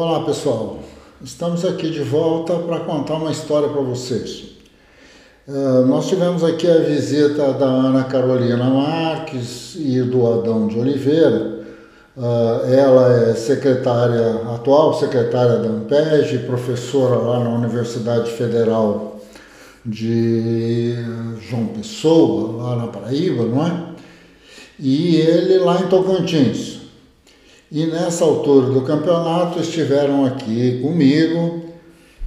Olá pessoal, estamos aqui de volta para contar uma história para vocês. Uh, nós tivemos aqui a visita da Ana Carolina Marques e do Adão de Oliveira. Uh, ela é secretária, atual secretária da Ampeg, professora lá na Universidade Federal de João Pessoa, lá na Paraíba, não é? E ele lá em Tocantins. E nessa altura do campeonato estiveram aqui comigo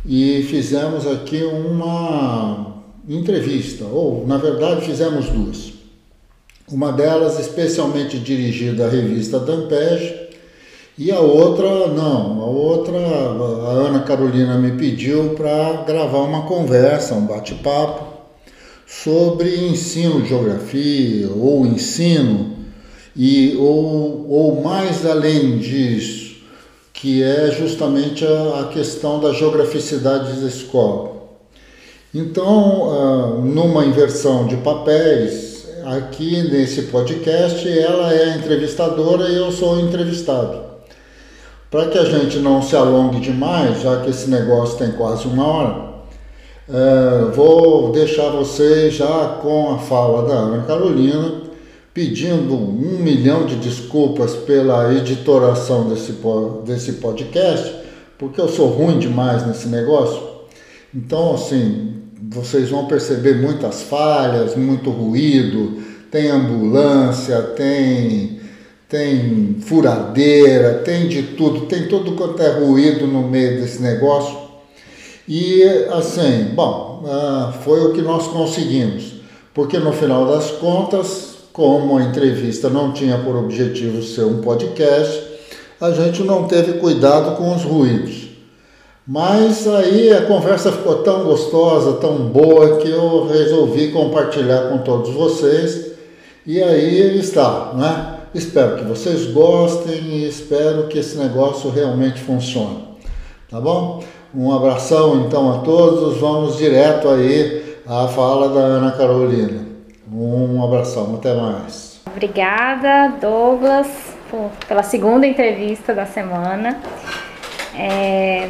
e fizemos aqui uma entrevista, ou na verdade fizemos duas. Uma delas especialmente dirigida à revista Dampege e a outra não, a outra a Ana Carolina me pediu para gravar uma conversa, um bate-papo sobre ensino de geografia ou ensino e ou, ou mais além disso, que é justamente a, a questão da geograficidade da escola. Então, uh, numa inversão de papéis, aqui nesse podcast, ela é a entrevistadora e eu sou o entrevistado. Para que a gente não se alongue demais, já que esse negócio tem quase uma hora, uh, vou deixar vocês já com a fala da Ana Carolina pedindo um milhão de desculpas pela editoração desse, desse podcast, porque eu sou ruim demais nesse negócio. Então, assim, vocês vão perceber muitas falhas, muito ruído, tem ambulância, tem, tem furadeira, tem de tudo, tem tudo quanto é ruído no meio desse negócio. E assim, bom, ah, foi o que nós conseguimos, porque no final das contas como a entrevista não tinha por objetivo ser um podcast, a gente não teve cuidado com os ruídos. Mas aí a conversa ficou tão gostosa, tão boa, que eu resolvi compartilhar com todos vocês. E aí está, né? Espero que vocês gostem e espero que esse negócio realmente funcione. Tá bom? Um abração então a todos. Vamos direto aí à fala da Ana Carolina. Um abração, até mais. Obrigada, Douglas, por, pela segunda entrevista da semana. É,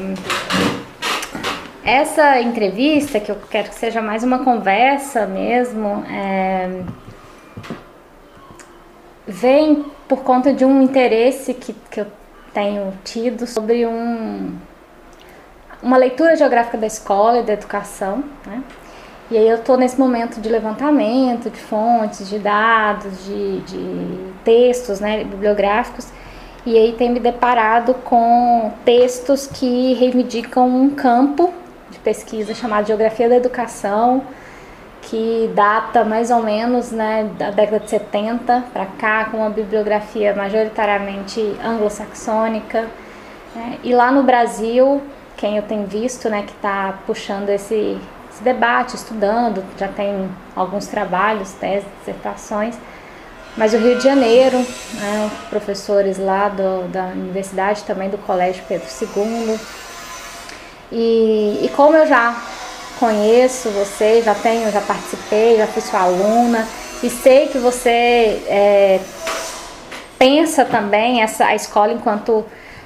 essa entrevista, que eu quero que seja mais uma conversa mesmo, é, vem por conta de um interesse que, que eu tenho tido sobre um, uma leitura geográfica da escola e da educação, né? E aí eu estou nesse momento de levantamento de fontes, de dados, de, de textos né, bibliográficos, e aí tem me deparado com textos que reivindicam um campo de pesquisa chamado Geografia da Educação, que data mais ou menos né, da década de 70 para cá, com uma bibliografia majoritariamente anglo-saxônica. Né? E lá no Brasil, quem eu tenho visto né, que está puxando esse, esse debate, estudando, já tem alguns trabalhos, teses, dissertações. Mas o Rio de Janeiro, né, professores lá do, da universidade, também do Colégio Pedro II. E, e como eu já conheço você, já tenho, já participei, já fui sua aluna e sei que você é, pensa também essa a escola enquanto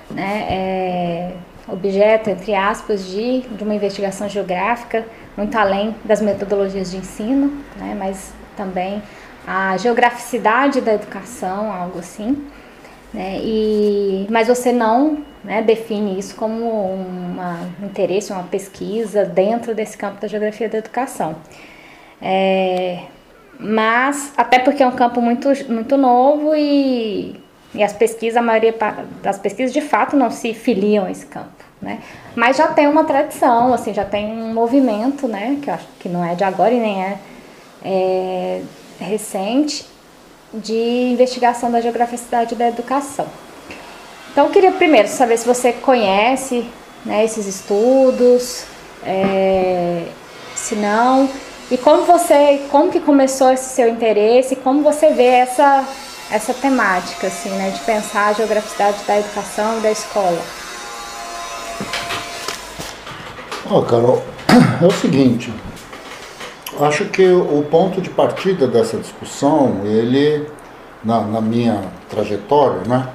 né, é, objeto, entre aspas, de, de uma investigação geográfica muito além das metodologias de ensino, né, mas também a geograficidade da educação, algo assim. Né, e, mas você não né, define isso como um interesse, uma pesquisa dentro desse campo da geografia da educação. É, mas, até porque é um campo muito, muito novo e, e as pesquisas, a maioria das pesquisas de fato não se filiam a esse campo né? Mas já tem uma tradição, assim, já tem um movimento, né? Que eu acho que não é de agora e nem é, é recente, de investigação da geograficidade da educação. Então, eu queria primeiro saber se você conhece né, esses estudos, é, se não, e como você, como que começou esse seu interesse, como você vê essa, essa temática, assim, né, de pensar a geograficidade da educação e da escola. Ó, oh, Carol, é o seguinte, acho que o ponto de partida dessa discussão, ele, na, na minha trajetória, né,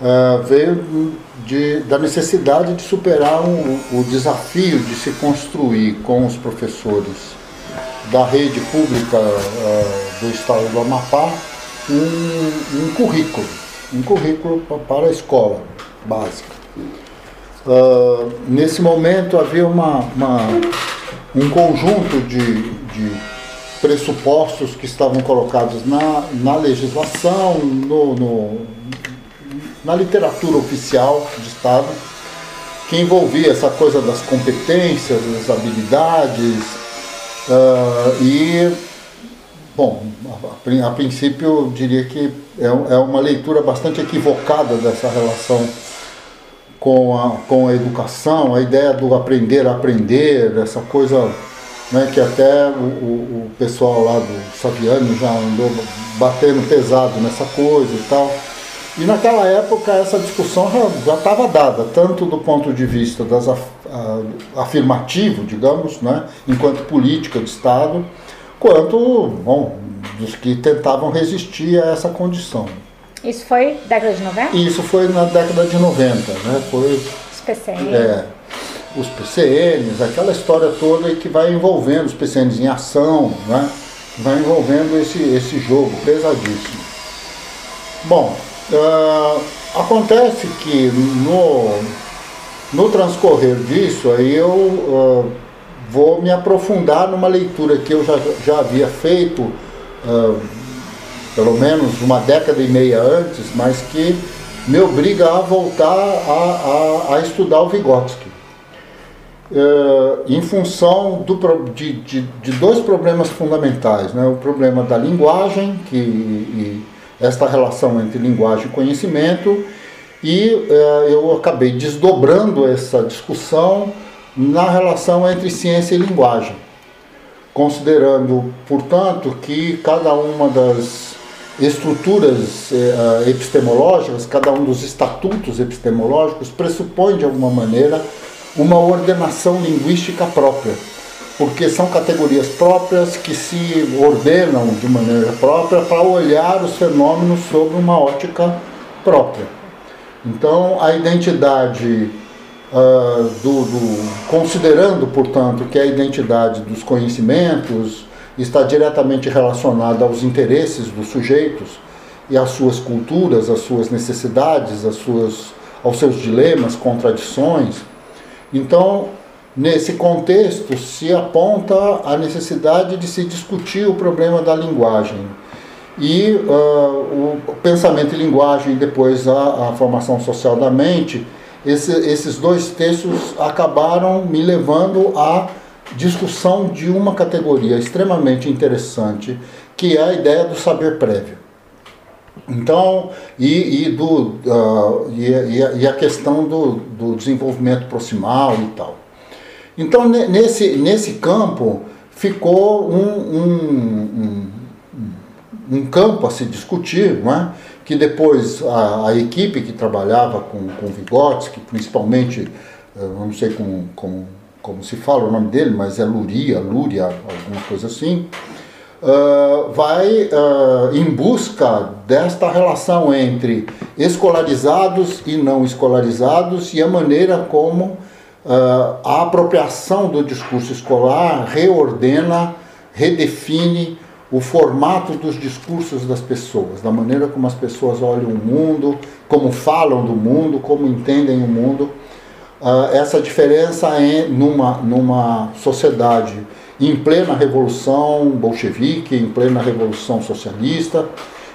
uh, veio de, da necessidade de superar um, o desafio de se construir com os professores da rede pública uh, do estado do Amapá um, um currículo, um currículo para a escola básica. Uh, nesse momento havia uma, uma, um conjunto de, de, pressupostos que estavam colocados na, na legislação, no, no, na literatura oficial de Estado, que envolvia essa coisa das competências, das habilidades, uh, e, bom, a, princípio eu diria que é, é uma leitura bastante equivocada dessa relação com a, com a educação, a ideia do aprender a aprender, essa coisa né, que até o, o, o, pessoal lá do Saviano já andou batendo pesado nessa coisa e tal. E naquela época essa discussão já estava dada, tanto do ponto de vista das af, afirmativo, digamos, né, enquanto política de Estado, quanto bom, dos que tentavam resistir a essa condição. Isso foi década de 90? Isso foi na década de 90, né? Foi, os PCNs. É, os PCNs, aquela história toda que vai envolvendo os PCNs em ação, né? Vai envolvendo esse, esse jogo pesadíssimo. Bom, uh, acontece que no, no transcorrer disso, aí eu uh, vou me aprofundar numa leitura que eu já, já havia feito uh, pelo menos uma década e meia antes, mas que me obriga a voltar a, a, a estudar o Vygotsky. Uh, em função do, de, de, de, dois problemas fundamentais. Né? O problema da linguagem, que, e esta relação entre linguagem e conhecimento, e uh, eu acabei desdobrando essa discussão na relação entre ciência e linguagem, considerando, portanto, que cada uma das estruturas eh, epistemológicas, cada um dos estatutos epistemológicos pressupõe de alguma maneira uma ordenação linguística própria, porque são categorias próprias que se ordenam de maneira própria para olhar os fenômenos sob uma ótica própria. Então, a identidade uh, do, do, considerando, portanto, que a identidade dos conhecimentos está diretamente relacionada aos interesses dos sujeitos e às suas culturas, às suas necessidades, às suas, aos seus dilemas, contradições. Então, nesse contexto, se aponta a necessidade de se discutir o problema da linguagem. E uh, o pensamento e linguagem, depois a, a formação social da mente, esse, esses dois textos acabaram me levando a discussão de uma categoria extremamente interessante, que é a ideia do saber prévio. Então, e, e do, uh, e, e, a questão do, do, desenvolvimento proximal e tal. Então, nesse, nesse campo, ficou um, um, um, um campo a se discutir, não é? que depois a, a, equipe que trabalhava com, com Vygotsky, principalmente, eu não sei como, como como se fala o nome dele, mas é Luria, Lúria, alguma coisa assim, uh, vai uh, em busca desta relação entre escolarizados e não escolarizados e a maneira como uh, a apropriação do discurso escolar reordena, redefine o formato dos discursos das pessoas, da maneira como as pessoas olham o mundo, como falam do mundo, como entendem o mundo uh, essa diferença é numa, numa sociedade em plena revolução bolchevique, em plena revolução socialista.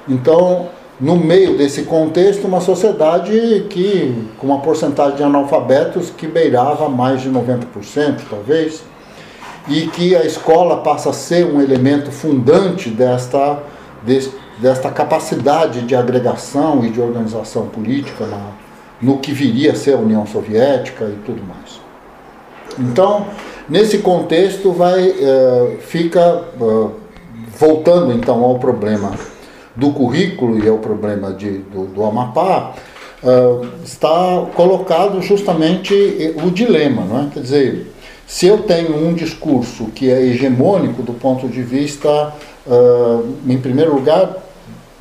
Então, no meio desse contexto, uma sociedade que com uma porcentagem de analfabetos que beirava mais de 90%, talvez, e que a escola passa a ser um elemento fundante desta, desta capacidade de agregação e de organização política na, no que viria a ser a União Soviética e tudo mais. Então, nesse contexto, vai, uh, fica uh, voltando então ao problema do currículo e ao problema de, do, do Amapá, uh, está colocado justamente o dilema, não é? Quer dizer, se eu tenho um discurso que é hegemônico do ponto de vista, em primeiro lugar,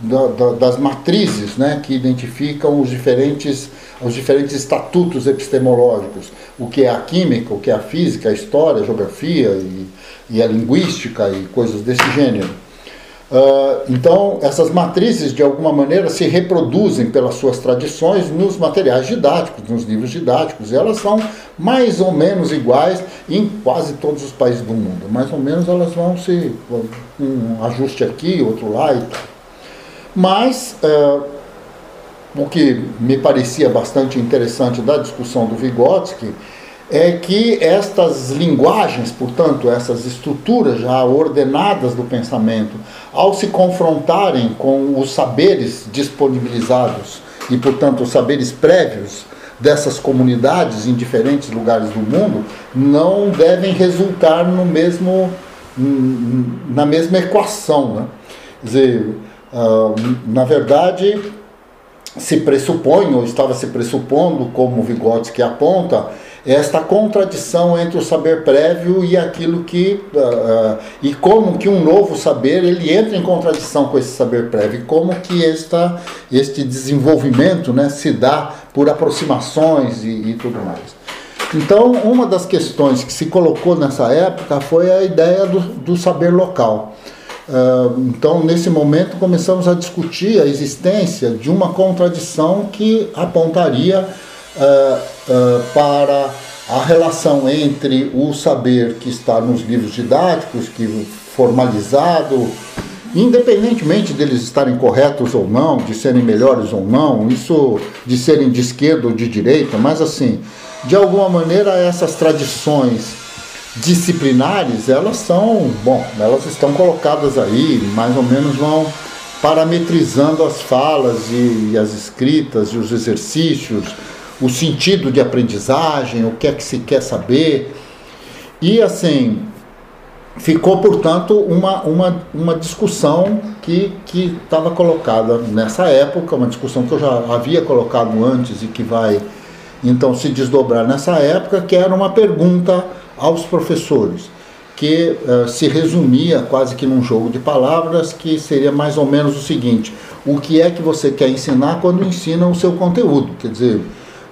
da, da, das matrizes né, que identificam os diferentes, os diferentes estatutos epistemológicos, o que é a química, o que é a física, a história, a geografia e, e a linguística e coisas desse gênero. Uh, então, essas matrizes, de alguma maneira, se reproduzem pelas suas tradições nos materiais didáticos, nos livros didáticos, e elas são mais ou menos iguais em quase todos os países do mundo. Mais ou menos elas vão se. um ajuste aqui, outro lá e tal. Mas, uh, o que me parecia bastante interessante da discussão do Vygotsky é que estas linguagens, portanto, essas estruturas já ordenadas do pensamento, ao se confrontarem com os saberes disponibilizados e, portanto, os saberes prévios dessas comunidades em diferentes lugares do mundo, não devem resultar no mesmo, na mesma equação. Né? Quer dizer, na verdade, se pressupõe, ou estava se pressupondo, como Vygotsky aponta, esta contradição entre o saber prévio e aquilo que uh, uh, e como que um novo saber ele entra em contradição com esse saber prévio e como que esta este desenvolvimento né, se dá por aproximações e, e tudo mais. Então uma das questões que se colocou nessa época foi a ideia do, do saber local então nesse momento começamos a discutir a existência de uma contradição que apontaria uh, uh, para a relação entre o saber que está nos livros didáticos, que formalizado, independentemente deles estarem corretos ou não, de serem melhores ou não, isso de serem de esquerda ou de direita, mas assim, de alguma maneira essas tradições disciplinares, elas são, bom, elas estão colocadas aí, mais ou menos vão parametrizando as falas e, as escritas e os exercícios o sentido de aprendizagem, o que é que se quer saber. E assim, ficou, portanto, uma, uma, uma discussão que estava colocada nessa época, uma discussão que eu já havia colocado antes e que vai então se desdobrar nessa época, que era uma pergunta aos professores, que uh, se resumia quase que num jogo de palavras, que seria mais ou menos o seguinte: o que é que você quer ensinar quando ensina o seu conteúdo? Quer dizer,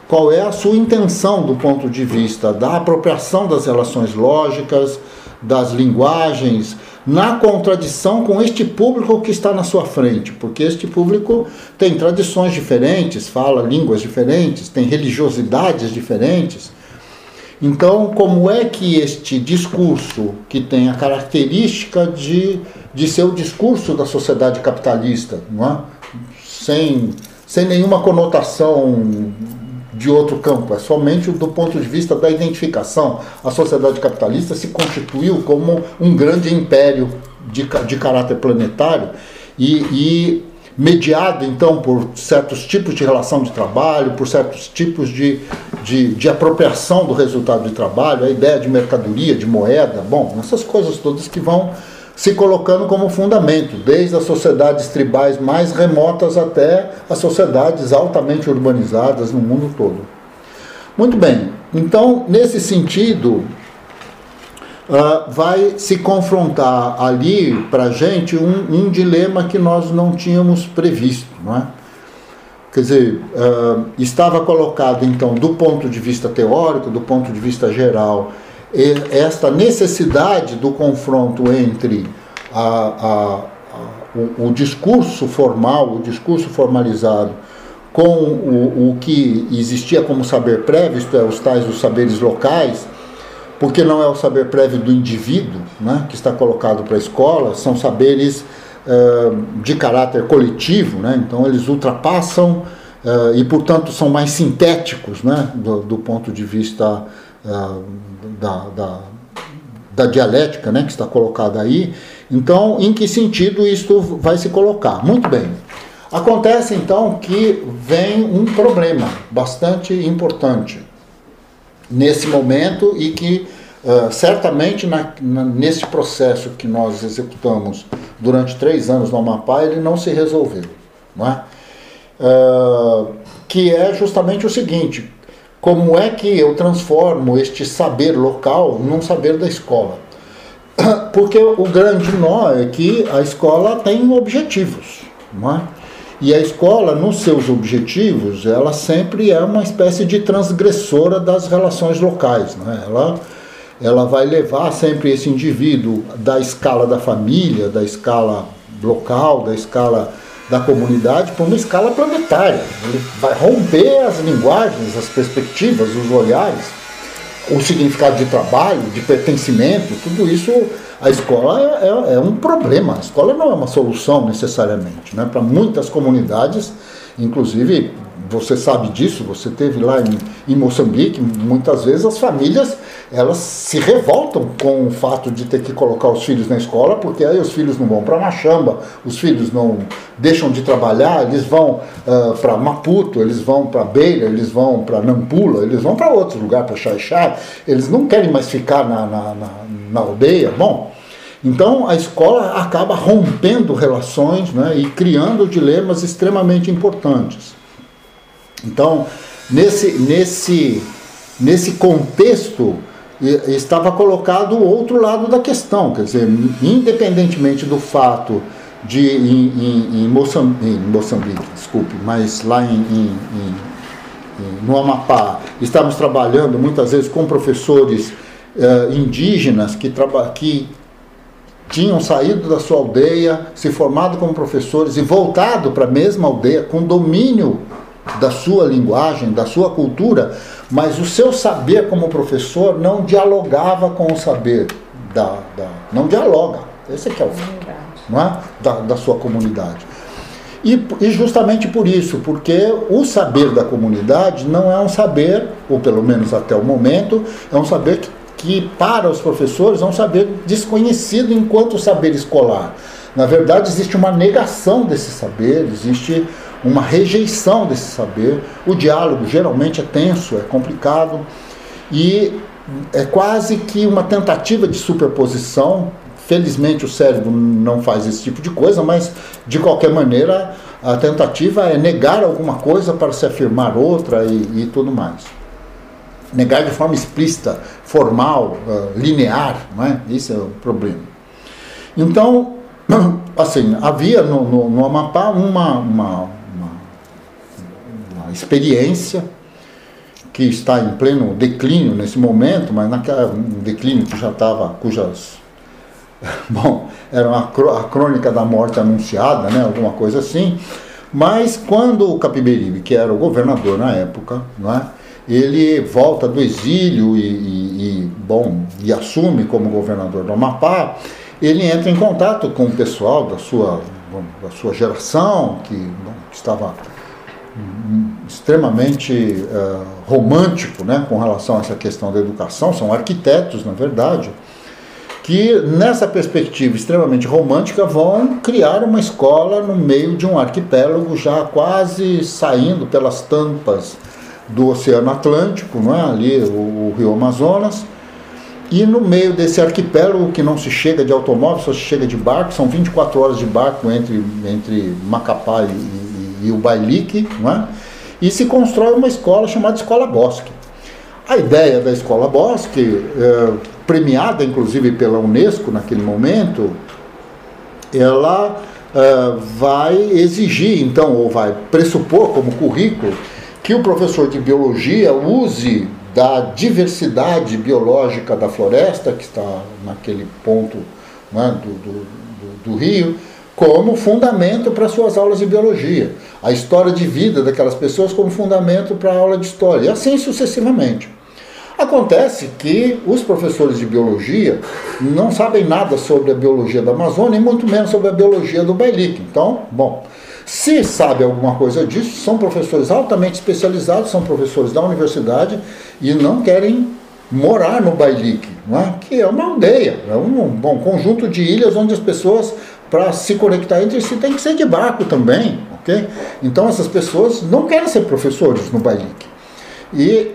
qual é a sua intenção do ponto de vista da apropriação das relações lógicas, das linguagens, na contradição com este público que está na sua frente, porque este público tem tradições diferentes, fala línguas diferentes, tem religiosidades diferentes. Então, como é que este discurso, que tem a característica de, de ser o discurso da sociedade capitalista, não é? sem, sem nenhuma conotação de outro campo, é somente do ponto de vista da identificação. A sociedade capitalista se constituiu como um grande império de, de caráter planetário e, e mediado então por certos tipos de relação de trabalho, por certos tipos de, de, de, apropriação do resultado de trabalho, a ideia de mercadoria, de moeda, bom, essas coisas todas que vão se colocando como fundamento, desde as sociedades tribais mais remotas até as sociedades altamente urbanizadas no mundo todo. Muito bem, então, nesse sentido, uh, vai se confrontar ali para a gente um, um, dilema que nós não tínhamos previsto, não é? Quer dizer, uh, estava colocado então do ponto de vista teórico, do ponto de vista geral, esta necessidade do confronto entre a, a, a, o, o, discurso formal, o discurso formalizado, com o, o que existia como saber prévio, isto é, os tais os saberes locais, porque não é o saber prévio do indivíduo né, que está colocado para a escola, são saberes uh, de caráter coletivo, né, então eles ultrapassam uh, e, portanto, são mais sintéticos né, do, do ponto de vista uh, da, da, da, dialética né, que está colocada aí. Então, em que sentido isto vai se colocar? Muito bem. Acontece então que vem um problema bastante importante nesse momento e que uh, certamente na, na, nesse processo que nós executamos durante três anos no Amapá ele não se resolveu, não é? Uh, que é justamente o seguinte: como é que eu transformo este saber local num saber da escola? Porque o grande nó é que a escola tem objetivos. não é? E a escola, nos seus objetivos, ela sempre é uma espécie de transgressora das relações locais. Né? Ela, ela vai levar sempre esse indivíduo da escala da família, da escala local, da escala da comunidade, para uma escala planetária. Ele vai romper as linguagens, as perspectivas, os olhares, o significado de trabalho, de pertencimento, tudo isso a escola é, é, é, um problema. A escola não é uma solução necessariamente. Né? Para muitas comunidades, inclusive você sabe disso, você teve lá em, em, Moçambique, muitas vezes as famílias elas se revoltam com o fato de ter que colocar os filhos na escola, porque aí os filhos não vão para Machamba, os filhos não deixam de trabalhar, eles vão uh, para Maputo, eles vão para Beira, eles vão para Nampula, eles vão para outro lugar, para Xaixá, eles não querem mais ficar na, na, na, na aldeia. Bom, então a escola acaba rompendo relações né, e criando dilemas extremamente importantes. Então, nesse, nesse, nesse contexto, estava colocado o outro lado da questão, quer dizer, independentemente do fato de em, em, em, Moçambique, em Moçambique, desculpe, mas lá em, no Amapá, estamos trabalhando muitas vezes com professores uh, indígenas que, que tinham saído da sua aldeia, se formado como professores e voltado para a mesma aldeia com domínio da sua linguagem, da sua cultura, mas o seu saber como professor não dialogava com o saber da, da não dialoga. Esse é que é o fato, não é? Da, da sua comunidade. E, e, justamente por isso, porque o saber da comunidade não é um saber, ou pelo menos até o momento, é um saber que, que para os professores é um saber desconhecido enquanto saber escolar. Na verdade, existe uma negação desse saber, existe uma rejeição desse saber. O diálogo geralmente é tenso, é complicado e é quase que uma tentativa de superposição. Felizmente o cérebro não faz esse tipo de coisa, mas de qualquer maneira a tentativa é negar alguma coisa para se afirmar outra e, e tudo mais. Negar de forma explícita, formal, uh, linear, não é? Esse é o problema. Então, assim, havia no, no, no Amapá uma, uma experiência que está em pleno declínio nesse momento, mas naquela um declínio que já estava, cujas bom, era uma, a crônica da morte anunciada, né, alguma coisa assim. Mas quando o Capiberibe, que era o governador na época, não é, ele volta do exílio e, e, e, bom, e assume como governador do Amapá, ele entra em contato com o pessoal da sua, da sua geração, que, bom, que estava extremamente uh, romântico né, com relação a essa questão da educação, são arquitetos, na verdade, que nessa perspectiva extremamente romântica vão criar uma escola no meio de um arquipélago já quase saindo pelas tampas do Oceano Atlântico, não é? ali o, o Rio Amazonas, e no meio desse arquipélago que não se chega de automóvel, só se chega de barco, são 24 horas de barco entre, entre Macapá e, e, e o Bailique, não é? E se constrói uma escola chamada Escola Bosque. A ideia da Escola Bosque, é, premiada inclusive pela Unesco naquele momento, ela é, vai exigir, então, ou vai pressupor como currículo, que o professor de biologia use da diversidade biológica da floresta, que está naquele ponto né, do, do, do, do rio, como fundamento para suas aulas de biologia. A história de vida daquelas pessoas como fundamento para a aula de história. E assim sucessivamente. Acontece que os professores de biologia não sabem nada sobre a biologia da Amazônia e muito menos sobre a biologia do Bailique. Então, bom, se sabe alguma coisa disso, são professores altamente especializados, são professores da universidade e não querem morar no Bailique, é? que é uma aldeia, é um bom conjunto de ilhas onde as pessoas para se conectar entre si tem que ser de barco também, ok? Então essas pessoas não querem ser professores no Bailique. E,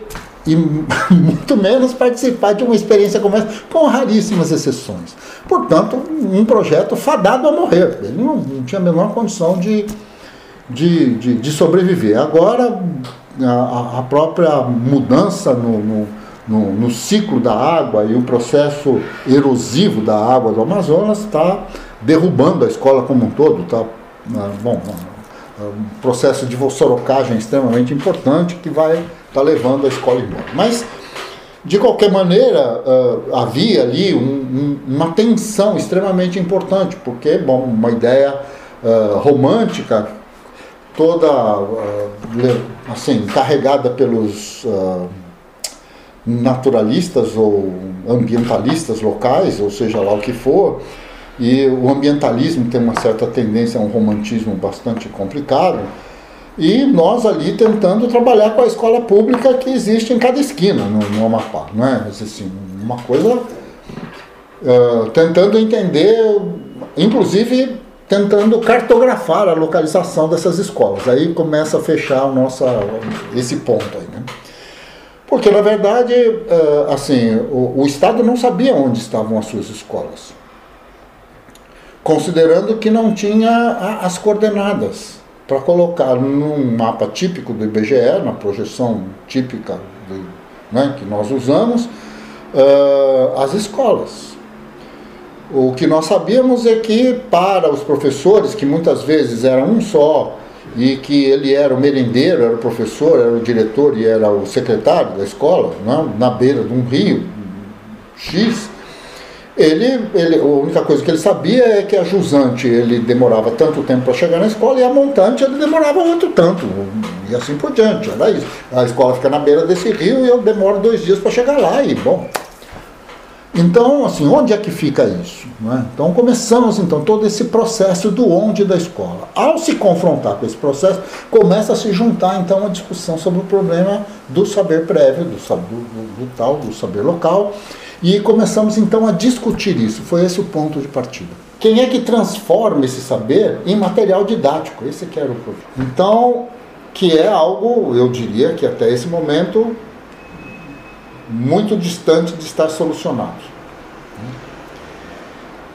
e muito menos participar de uma experiência como essa, com raríssimas exceções. Portanto, um projeto fadado a morrer. Ele não, não tinha a menor condição de, de, de, de sobreviver. Agora, a, a própria mudança no, no no, no, ciclo da água e o processo erosivo da água do Amazonas está derrubando a escola como um todo, está né, bom, um processo de sorocagem extremamente importante que vai estar tá levando a escola embora. Mas, de qualquer maneira, uh, havia ali um, um, uma tensão extremamente importante, porque, bom, uma ideia uh, romântica, toda uh, assim, carregada pelos naturalistas ou ambientalistas locais, ou seja lá o que for, e o ambientalismo tem uma certa tendência a um romantismo bastante complicado. E nós ali tentando trabalhar com a escola pública que existe em cada esquina no, no Amapá, não é? Assim, uma coisa uh, tentando entender, inclusive tentando cartografar a localização dessas escolas. Aí começa a fechar nossa, esse ponto aí, né? Porque na verdade, uh, assim, o, o Estado não sabia onde estavam as suas escolas considerando que não tinha as coordenadas para colocar num mapa típico do IBGE, na projeção típica do, né, que nós usamos, uh, as escolas. O que nós sabíamos é que para os professores, que muitas vezes era um só, e que ele era o merendeiro, era o professor, era o diretor e era o secretário da escola, né, na beira de um rio X, ele, ele, a única coisa que ele sabia é que a jusante ele demorava tanto tempo para chegar na escola e a montante ele demorava outro tanto, e assim por diante. Era isso. A escola fica na beira desse rio e eu demoro dois dias para chegar lá, e bom. Então, assim, onde é que fica isso? É? Então, começamos então todo esse processo do onde da escola. Ao se confrontar com esse processo, começa a se juntar então a discussão sobre o problema do saber prévio, do, do, do, do tal, do saber local e começamos então a discutir isso. Foi esse o ponto de partida. Quem é que transforma esse saber em material didático? Esse que era o problema. Então, que é algo, eu diria que até esse momento, muito distante de estar solucionado.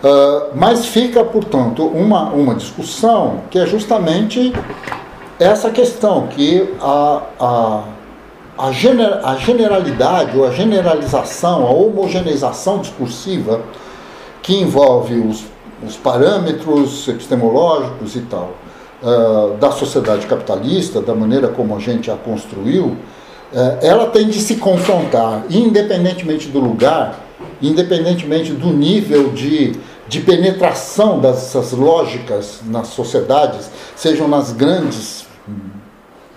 Uh, mas fica, portanto, uma, uma discussão que é justamente essa questão que a, a a, gener, a generalidade ou a generalização, a homogeneização discursiva que envolve os, os parâmetros epistemológicos e tal uh, da sociedade capitalista, da maneira como a gente a construiu, ela tem de se confrontar, independentemente do lugar, independentemente do nível de, de penetração dessas lógicas nas sociedades, sejam nas grandes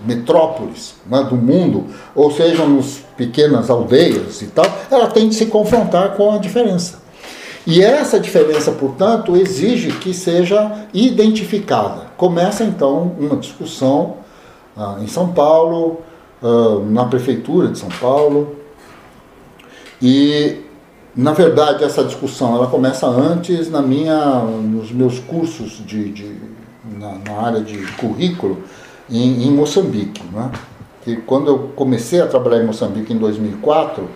metrópoles né, do mundo, ou seja, nos pequenas aldeias e tal, ela tem de se confrontar com a diferença. E essa diferença, portanto, exige que seja identificada. Começa então uma discussão ah, em São Paulo, ah, na prefeitura de São Paulo, e na verdade essa discussão ela começa antes na minha, nos meus cursos de, de na, na área de currículo em, em Moçambique. Né? Que quando eu comecei a trabalhar em Moçambique em 2004,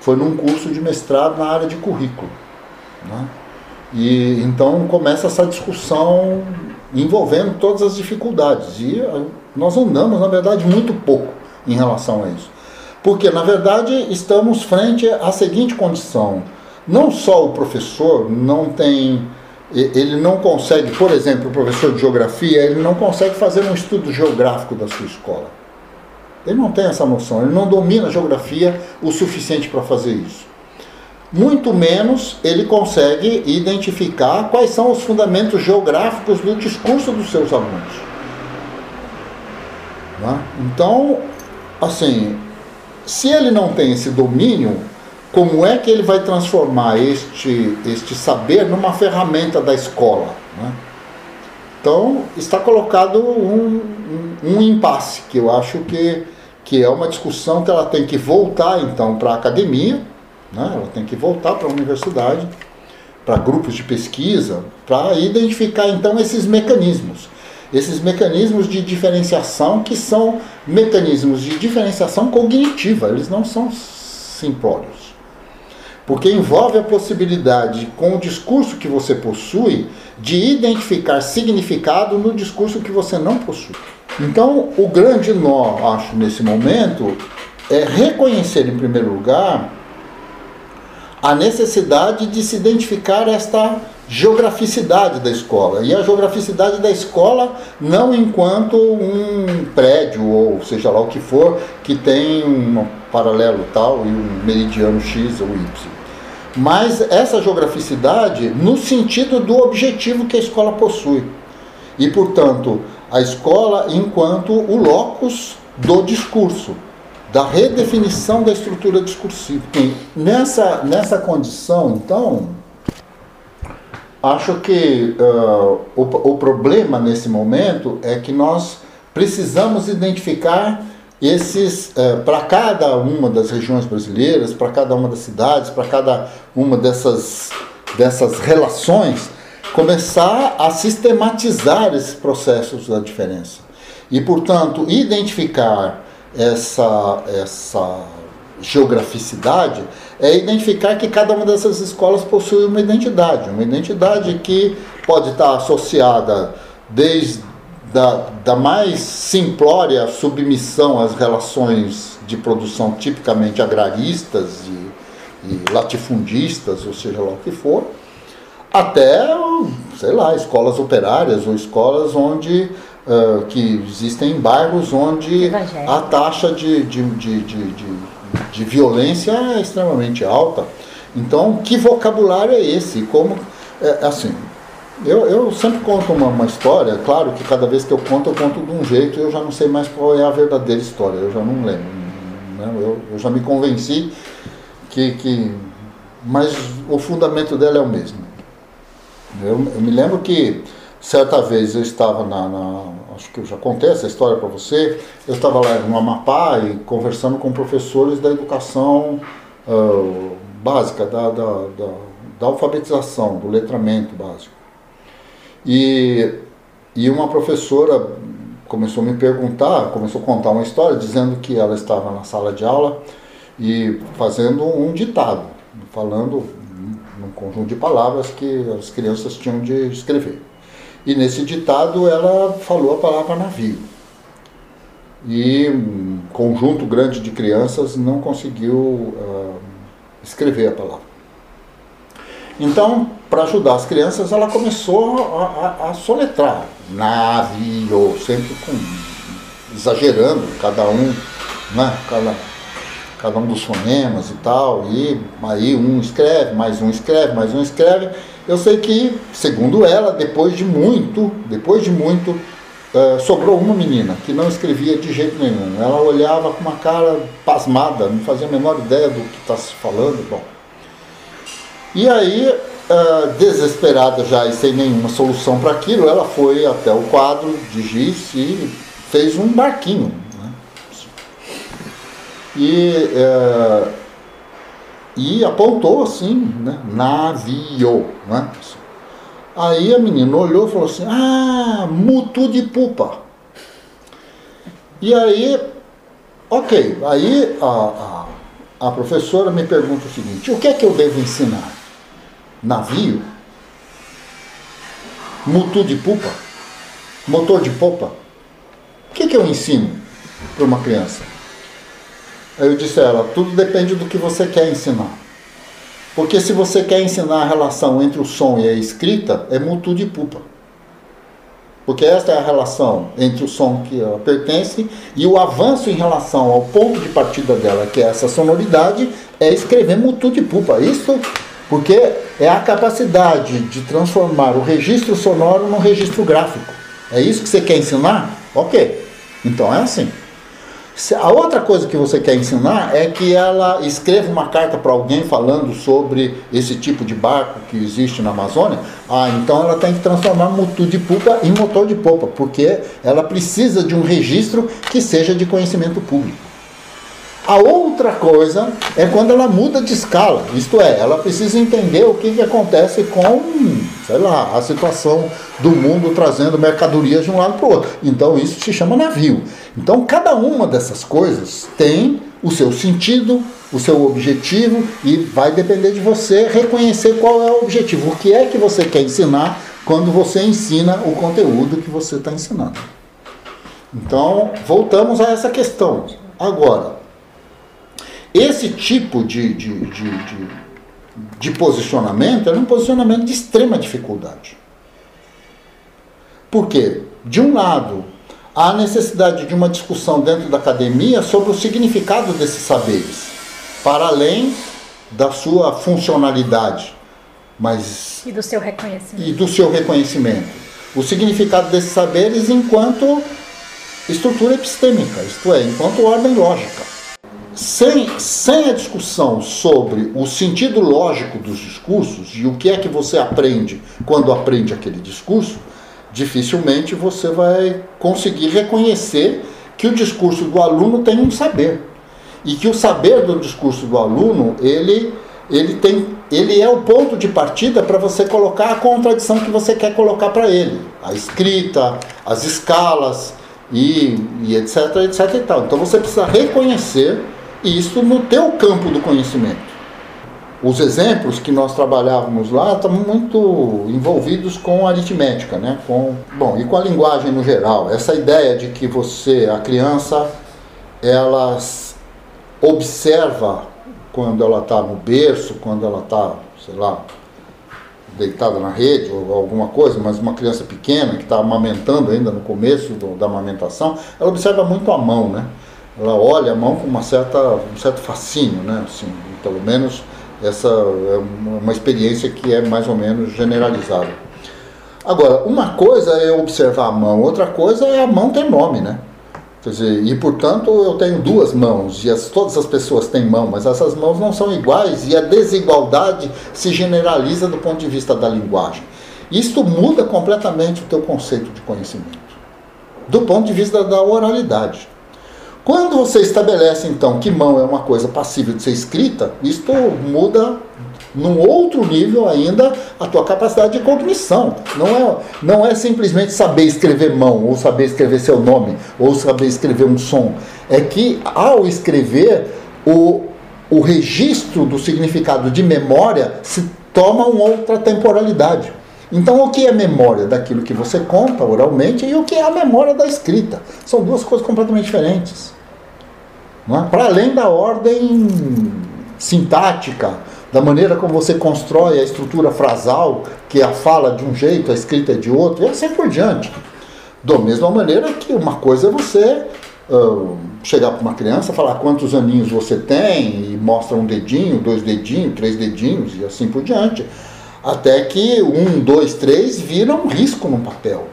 foi num curso de mestrado na área de currículo. Né? E então começa essa discussão envolvendo todas as dificuldades. E eh, nós andamos, na verdade, muito pouco em relação a isso. Porque, na verdade, estamos frente à seguinte condição: não só o professor não tem ele não consegue, por exemplo, o professor de geografia, ele não consegue fazer um estudo geográfico da sua escola. Ele não tem essa noção, ele não domina a geografia o suficiente para fazer isso. Muito menos ele consegue identificar quais são os fundamentos geográficos do discurso dos seus alunos. Né? Então, assim, se ele não tem esse domínio, como é que ele vai transformar este, este saber numa ferramenta da escola. Né? Então, está colocado um, um, um, impasse, que eu acho que, que é uma discussão que ela tem que voltar, então, para a academia, né? ela tem que voltar para a universidade, para grupos de pesquisa, para identificar, então, esses mecanismos. Esses mecanismos de diferenciação que são mecanismos de diferenciação cognitiva, eles não são simplórios porque envolve a possibilidade, com o discurso que você possui, de identificar significado no discurso que você não possui. Então, o grande nó, acho, nesse momento, é reconhecer, em primeiro lugar, a necessidade de se identificar esta geograficidade da escola. E a geograficidade da escola não enquanto um prédio, ou seja lá o que for, que tem um paralelo tal e um meridiano X ou Y. Mas essa geograficidade no sentido do objetivo que a escola possui. E, portanto, a escola enquanto o locus do discurso, da redefinição da estrutura discursiva. Nessa, nessa condição, então, acho que uh, o, o problema nesse momento é que nós precisamos identificar esses uh, para cada uma das regiões brasileiras, para cada uma das cidades, para cada uma dessas, dessas relações, começar a sistematizar esses processos da diferença. E, portanto, identificar essa, essa geograficidade é identificar que cada uma dessas escolas possui uma identidade, uma identidade que pode estar associada desde da, da mais simplória submissão às relações de produção tipicamente agraristas e, e latifundistas, ou seja lá o que for, até, sei lá, escolas operárias ou escolas onde uh, que existem bairros onde a taxa de, de, de, de, de, violência é extremamente alta. Então, que vocabulário é esse? Como, é, assim, eu, eu sempre conto uma, uma, história, claro que cada vez que eu conto, eu conto de um jeito e eu já não sei mais qual é a verdadeira história, eu já não lembro. Né? Eu, eu já me convenci que, que. Mas o fundamento dela é o mesmo. Eu, eu me lembro que certa vez eu estava na, na acho que eu já contei essa história para você. Eu estava lá no Amapá e conversando com professores da educação uh, básica, da, da, da, da, alfabetização, do letramento básico. E, e uma professora começou a me perguntar, começou a contar uma história, dizendo que ela estava na sala de aula e fazendo um ditado, falando um conjunto de palavras que as crianças tinham de escrever. E nesse ditado ela falou a palavra navio. E um conjunto grande de crianças não conseguiu uh, escrever a palavra. Então, para ajudar as crianças, ela começou a, a, a soletrar navio, sempre com, exagerando cada um, né, cada, cada um dos fonemas e tal. E aí um escreve, mais um escreve, mais um escreve eu sei que, segundo ela, depois de muito, depois de muito, uh, sobrou uma menina que não escrevia de jeito nenhum. Ela olhava com uma cara pasmada, não fazia a menor ideia do que está se falando. Bom. E aí, uh, desesperada já e sem nenhuma solução para aquilo, ela foi até o quadro de giz e fez um barquinho. Né? E uh, e apontou assim, né? navio. Né? Aí a menina olhou e falou assim: Ah, mutu de pupa. E aí, ok, aí a, a, a professora me pergunta o seguinte: o que é que eu devo ensinar? Navio? Mutu de pupa? Motor de popa? O que, é que eu ensino para uma criança? Aí eu disse a ela: tudo depende do que você quer ensinar. Porque se você quer ensinar a relação entre o som e a escrita, é mútuo de pupa. Porque esta é a relação entre o som que ela pertence e o avanço em relação ao ponto de partida dela, que é essa sonoridade, é escrever mútuo de pupa. Isso porque é a capacidade de transformar o registro sonoro num registro gráfico. É isso que você quer ensinar? Ok. Então é assim. A outra coisa que você quer ensinar é que ela escreva uma carta para alguém falando sobre esse tipo de barco que existe na Amazônia. Ah, então ela tem que transformar motor de pupa em motor de popa, porque ela precisa de um registro que seja de conhecimento público. A outra coisa é quando ela muda de escala, isto é, ela precisa entender o que, que acontece com, sei lá, a situação do mundo trazendo mercadorias de um lado para o outro. Então isso se chama navio. Então cada uma dessas coisas tem o seu sentido, o seu objetivo e vai depender de você reconhecer qual é o objetivo, o que é que você quer ensinar quando você ensina o conteúdo que você está ensinando. Então voltamos a essa questão. Agora, esse tipo de, de, de, de posicionamento era um posicionamento de extrema dificuldade. Por quê? De um lado, há necessidade de uma discussão dentro da academia sobre o significado desses saberes, para além da sua funcionalidade, mas e do seu reconhecimento. E do seu reconhecimento. O significado desses saberes enquanto estrutura epistêmica, isto é, enquanto ordem lógica. Sem, sem a discussão sobre o sentido lógico dos discursos e o que é que você aprende quando aprende aquele discurso, dificilmente você vai conseguir reconhecer que o discurso do aluno tem um saber. E que o saber do discurso do aluno ele ele tem ele é o ponto de partida para você colocar a contradição que você quer colocar para ele. A escrita as escalas e, e etc etc e tal. Então você precisa reconhecer isso no teu campo do conhecimento os exemplos que nós trabalhávamos lá estão muito envolvidos com aritmética, né? Com, bom, e com a linguagem no geral. Essa ideia de que você, a criança, ela observa quando ela está no berço, quando ela está, sei lá, deitada na rede ou alguma coisa, mas uma criança pequena que está amamentando ainda no começo do, da amamentação, ela observa muito a mão, né? Ela olha a mão com uma certa, um certo fascínio, né? Assim, pelo menos essa é uma experiência que é mais ou menos generalizada. Agora, uma coisa é observar a mão, outra coisa é a mão ter nome, né? Quer dizer, e portanto eu tenho duas mãos, e as, todas as pessoas têm mão, mas essas mãos não são iguais, e a desigualdade se generaliza do ponto de vista da linguagem. Isto muda completamente o teu conceito de conhecimento, do ponto de vista da oralidade. Quando você estabelece então que mão é uma coisa passível de ser escrita, isto muda num outro nível ainda a tua capacidade de cognição. Não é, não é simplesmente saber escrever mão, ou saber escrever seu nome, ou saber escrever um som. É que ao escrever, o, o registro do significado de memória se toma uma outra temporalidade. Então, o que é memória daquilo que você conta oralmente e o que é a memória da escrita? São duas coisas completamente diferentes é? para além da ordem sintática, da maneira como você constrói a estrutura frasal, que a fala de um jeito, a escrita é de outro, e assim por diante. Da mesma maneira que uma coisa é você uh, chegar para uma criança, falar quantos aninhos você tem, e mostra um dedinho, dois dedinhos, três dedinhos, e assim por diante. Até que um, dois, três vira um risco no papel.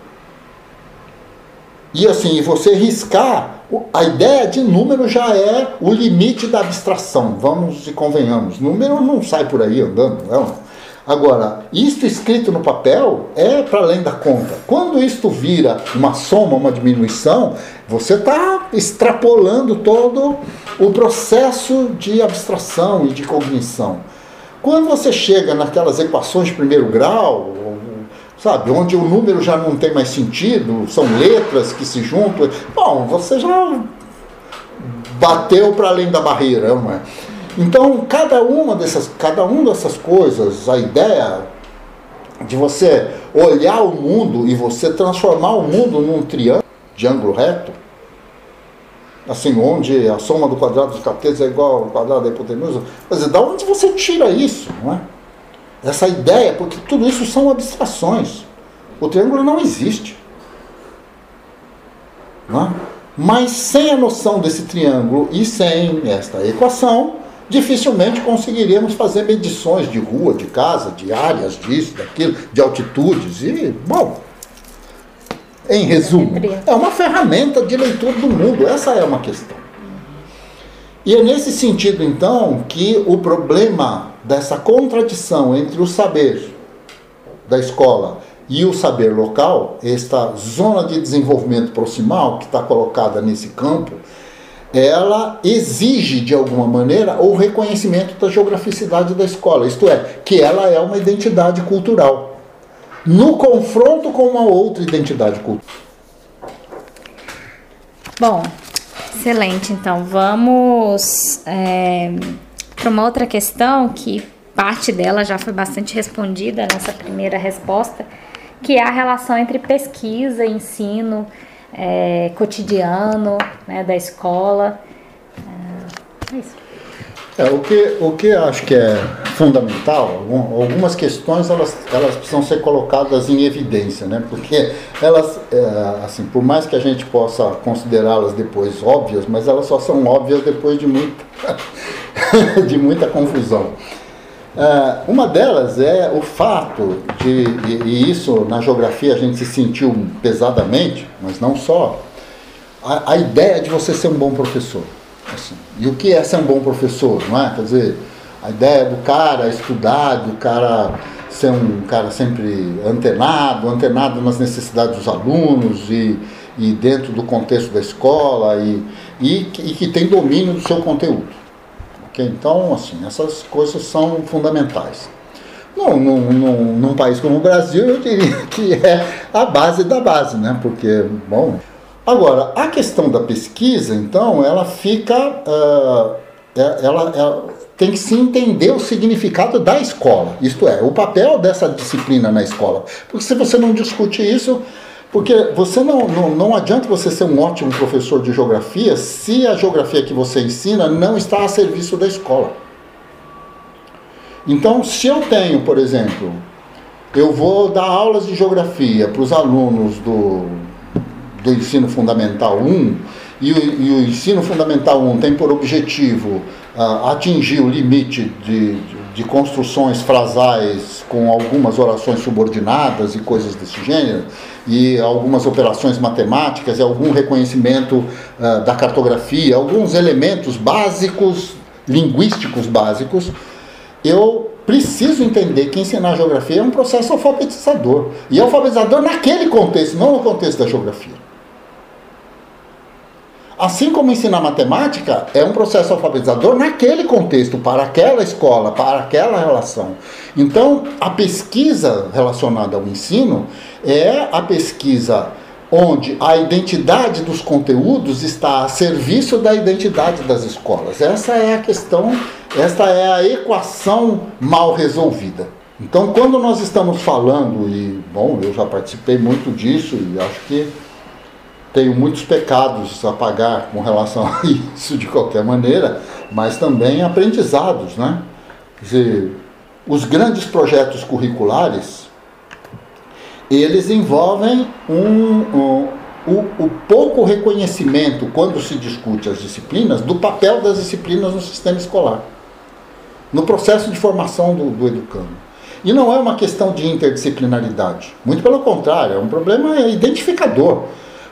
E assim, você riscar, a ideia de número já é o limite da abstração, vamos e convenhamos. Número não sai por aí andando, não. Agora, isto escrito no papel é para além da conta. Quando isto vira uma soma, uma diminuição, você está extrapolando todo o processo de abstração e de cognição. Quando você chega naquelas equações de primeiro grau, sabe? Onde o número já não tem mais sentido, são letras que se juntam. Bom, você já bateu para além da barreira, não é? Então, cada uma dessas, cada uma dessas coisas, a ideia de você olhar o mundo e você transformar o mundo num triângulo de ângulo reto, assim, onde a soma do quadrado dos catetos é igual ao quadrado da hipotenusa, quer dizer, da onde você tira isso, não é? Essa ideia, porque tudo isso são abstrações. O triângulo não existe. Não é? Mas sem a noção desse triângulo e sem esta equação, dificilmente conseguiríamos fazer medições de rua, de casa, de áreas, disso, daquilo, de altitudes. E, bom, em resumo, é uma ferramenta de leitura do mundo. Essa é uma questão. E é nesse sentido, então, que o problema dessa contradição entre o saber da escola e o saber local, esta zona de desenvolvimento proximal que está colocada nesse campo, ela exige de alguma maneira o reconhecimento da geograficidade da escola, isto é, que ela é uma identidade cultural, no confronto com uma outra identidade cultural. Bom, excelente. Então vamos é, para uma outra questão que parte dela já foi bastante respondida nessa primeira resposta, que é a relação entre pesquisa, ensino, é, cotidiano né, da escola. É, é isso. É, o, que, o que acho que é fundamental, algumas questões elas, elas precisam ser colocadas em evidência, né? porque elas, é, assim, por mais que a gente possa considerá-las depois óbvias, mas elas só são óbvias depois de muita, de muita confusão. É, uma delas é o fato de, e, e isso na geografia a gente se sentiu pesadamente, mas não só, a, a ideia de você ser um bom professor. Assim. E o que é ser um bom professor, não é? Quer dizer, a ideia do cara estudar, do cara ser um cara sempre antenado, antenado nas necessidades dos alunos e, e dentro do contexto da escola e, e, e que tem domínio do seu conteúdo. Okay? Então, assim, essas coisas são fundamentais. Num, num, num, num país como o Brasil, eu diria que é a base da base, né? Porque, bom, Agora, a questão da pesquisa, então, ela fica. Uh, ela, ela, tem que se entender o significado da escola, isto é, o papel dessa disciplina na escola. Porque se você não discute isso, porque você não, não, não adianta você ser um ótimo professor de geografia se a geografia que você ensina não está a serviço da escola. Então, se eu tenho, por exemplo, eu vou dar aulas de geografia para os alunos do do ensino fundamental 1, e o, e o ensino fundamental 1 tem por objetivo uh, atingir o limite de, de, de, construções frasais com algumas orações subordinadas e coisas desse gênero, e algumas operações matemáticas, e algum reconhecimento uh, da cartografia, alguns elementos básicos, linguísticos básicos, eu preciso entender que ensinar geografia é um processo alfabetizador. E alfabetizador naquele contexto, não no contexto da geografia. Assim como ensinar matemática é um processo alfabetizador naquele contexto, para aquela escola, para aquela relação. Então, a pesquisa relacionada ao ensino é a pesquisa onde a identidade dos conteúdos está a serviço da identidade das escolas. Essa é a questão, esta é a equação mal resolvida. Então, quando nós estamos falando, e bom, eu já participei muito disso e acho que tenho muitos pecados a pagar com relação a isso de qualquer maneira, mas também aprendizados, né? Quer dizer, os grandes projetos curriculares, eles envolvem um, um o, o, pouco reconhecimento, quando se discute as disciplinas, do papel das disciplinas no sistema escolar, no processo de formação do, do educando. E não é uma questão de interdisciplinaridade, muito pelo contrário, é um problema identificador.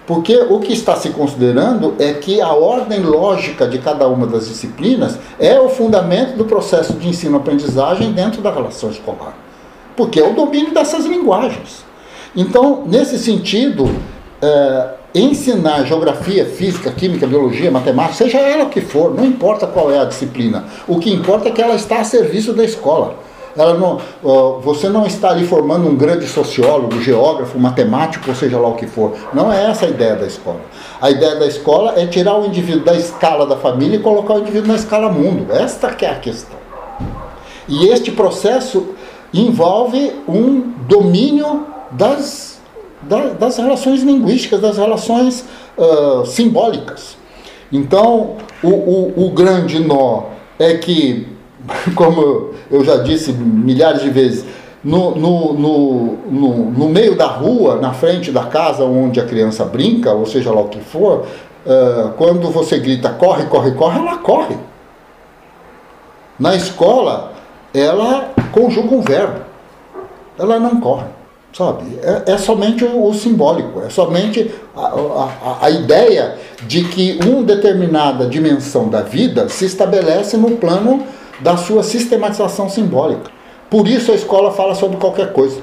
Porque o que está se considerando é que a ordem lógica de cada uma das disciplinas é o fundamento do processo de ensino-aprendizagem dentro da relação escolar. Porque é o domínio dessas linguagens. Então, nesse sentido, é, ensinar geografia, física, química, biologia, matemática, seja ela o que for, não importa qual é a disciplina. O que importa é que ela está a serviço da escola. Ela não, uh, você não está ali formando um grande sociólogo, geógrafo, matemático, ou seja lá o que for. Não é essa a ideia da escola. A ideia da escola é tirar o indivíduo da escala da família e colocar o indivíduo na escala mundo. Esta que é a questão. E este processo envolve um domínio das, das, das relações linguísticas, das relações uh, simbólicas. Então, o, o, o grande nó é que como eu já disse milhares de vezes, no, no, no, no, no meio da rua, na frente da casa onde a criança brinca, ou seja lá o que for, uh, quando você grita corre, corre, corre, ela corre. Na escola, ela conjuga um verbo. Ela não corre, sabe? É, é somente o, o, simbólico, é somente a, a, a ideia de que uma determinada dimensão da vida se estabelece no plano da sua sistematização simbólica. Por isso a escola fala sobre qualquer coisa.